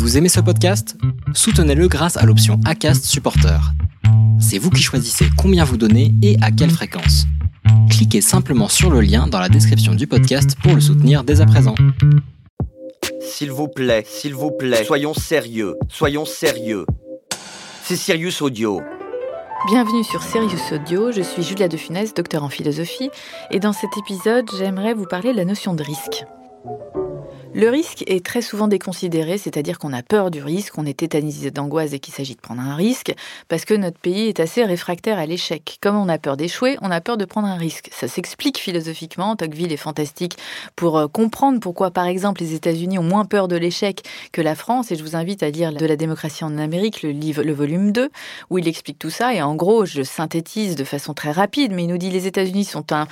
Vous aimez ce podcast? Soutenez-le grâce à l'option ACAST Supporter. C'est vous qui choisissez combien vous donnez et à quelle fréquence. Cliquez simplement sur le lien dans la description du podcast pour le soutenir dès à présent. S'il vous plaît, s'il vous plaît, soyons sérieux, soyons sérieux. C'est Sirius Audio. Bienvenue sur Sirius Audio, je suis Julia de Funès, docteur en philosophie, et dans cet épisode, j'aimerais vous parler de la notion de risque. Le risque est très souvent déconsidéré, c'est-à-dire qu'on a peur du risque, on est tétanisé d'angoisse et qu'il s'agit de prendre un risque, parce que notre pays est assez réfractaire à l'échec. Comme on a peur d'échouer, on a peur de prendre un risque. Ça s'explique philosophiquement, Tocqueville est fantastique pour euh, comprendre pourquoi, par exemple, les États-Unis ont moins peur de l'échec que la France, et je vous invite à lire De la démocratie en Amérique, le livre, le volume 2, où il explique tout ça, et en gros, je synthétise de façon très rapide, mais il nous dit les États-Unis sont un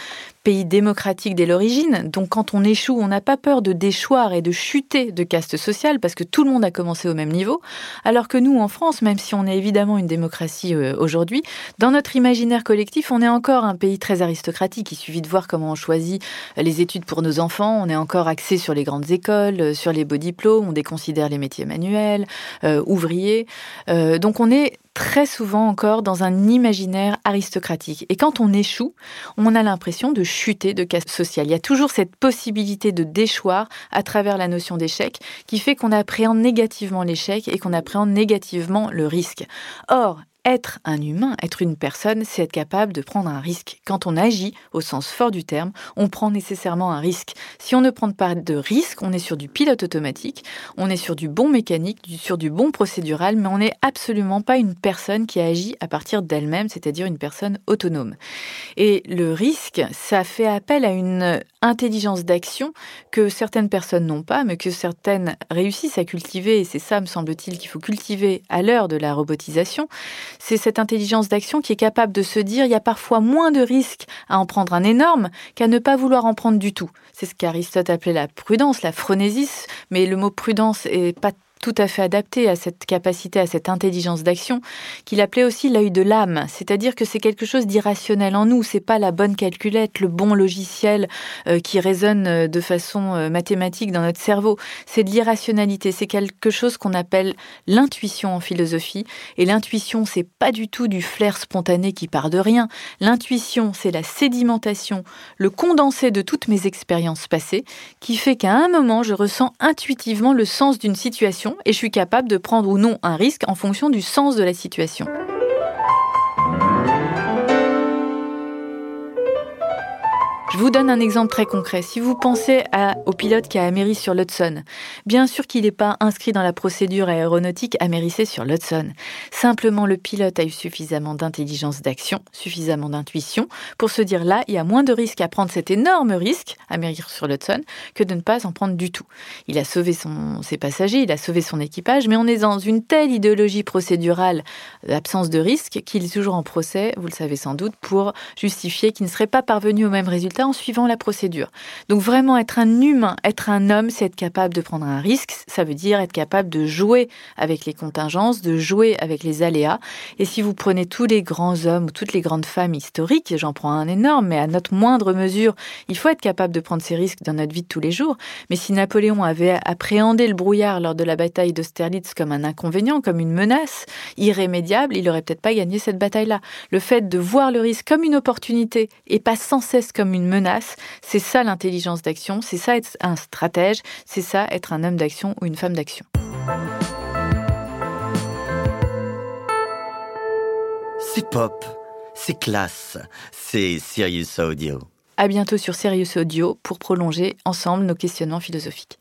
pays démocratique dès l'origine, donc quand on échoue, on n'a pas peur de déchoir et de chuter de caste sociale parce que tout le monde a commencé au même niveau, alors que nous en France, même si on est évidemment une démocratie euh, aujourd'hui, dans notre imaginaire collectif, on est encore un pays très aristocratique. Il suffit de voir comment on choisit les études pour nos enfants, on est encore axé sur les grandes écoles, euh, sur les beaux diplômes, on déconsidère les métiers manuels, euh, ouvriers. donc on est très souvent encore dans un imaginaire aristocratique. Et quand on échoue, on a l'impression de chuter de caste sociale. Il y a toujours cette possibilité de déchoir à travers la notion d'échec qui fait qu'on appréhende négativement l'échec et qu'on appréhende négativement le risque. Or, être un humain, être une personne, c'est être capable de prendre un risque. Quand on agit, au sens fort du terme, on prend nécessairement un risque. Si on ne prend pas de risque, on est sur du pilote automatique, on est sur du bon mécanique, sur du bon procédural, mais on n'est absolument pas une personne qui agit à partir d'elle-même, c'est-à-dire une personne autonome. Et le risque, ça fait appel à une intelligence d'action que certaines personnes n'ont pas, mais que certaines réussissent à cultiver, et c'est ça, me semble-t-il, qu'il faut cultiver à l'heure de la robotisation, c'est cette intelligence d'action qui est capable de se dire il y a parfois moins de risques à en prendre un énorme qu'à ne pas vouloir en prendre du tout. C'est ce qu'Aristote appelait la prudence, la phronésis, mais le mot prudence est pas tout à fait adapté à cette capacité, à cette intelligence d'action, qu'il appelait aussi l'œil de l'âme. C'est-à-dire que c'est quelque chose d'irrationnel en nous. C'est pas la bonne calculette, le bon logiciel euh, qui résonne euh, de façon euh, mathématique dans notre cerveau. C'est de l'irrationalité. C'est quelque chose qu'on appelle l'intuition en philosophie. Et l'intuition, c'est pas du tout du flair spontané qui part de rien. L'intuition, c'est la sédimentation, le condensé de toutes mes expériences passées, qui fait qu'à un moment, je ressens intuitivement le sens d'une situation et je suis capable de prendre ou non un risque en fonction du sens de la situation. Je vous donne un exemple très concret. Si vous pensez au pilote qui a améri sur l'Hudson, bien sûr qu'il n'est pas inscrit dans la procédure aéronautique amérissée sur l'Hudson. Simplement, le pilote a eu suffisamment d'intelligence d'action, suffisamment d'intuition pour se dire là, il y a moins de risques à prendre cet énorme risque, amérir sur l'Hudson, que de ne pas en prendre du tout. Il a sauvé ses passagers, il a sauvé son équipage, mais on est dans une telle idéologie procédurale d'absence de risque qu'il est toujours en procès, vous le savez sans doute, pour justifier qu'il ne serait pas parvenu au même résultat en suivant la procédure. Donc vraiment être un humain, être un homme, c'est être capable de prendre un risque, ça veut dire être capable de jouer avec les contingences, de jouer avec les aléas. Et si vous prenez tous les grands hommes ou toutes les grandes femmes historiques, j'en prends un énorme, mais à notre moindre mesure, il faut être capable de prendre ces risques dans notre vie de tous les jours. Mais si Napoléon avait appréhendé le brouillard lors de la bataille d'Austerlitz comme un inconvénient, comme une menace irrémédiable, il n'aurait peut-être pas gagné cette bataille-là. Le fait de voir le risque comme une opportunité et pas sans cesse comme une menace. C'est ça l'intelligence d'action, c'est ça être un stratège, c'est ça être un homme d'action ou une femme d'action. C'est pop, c'est classe, c'est Sirius Audio. À bientôt sur Sirius Audio pour prolonger ensemble nos questionnements philosophiques.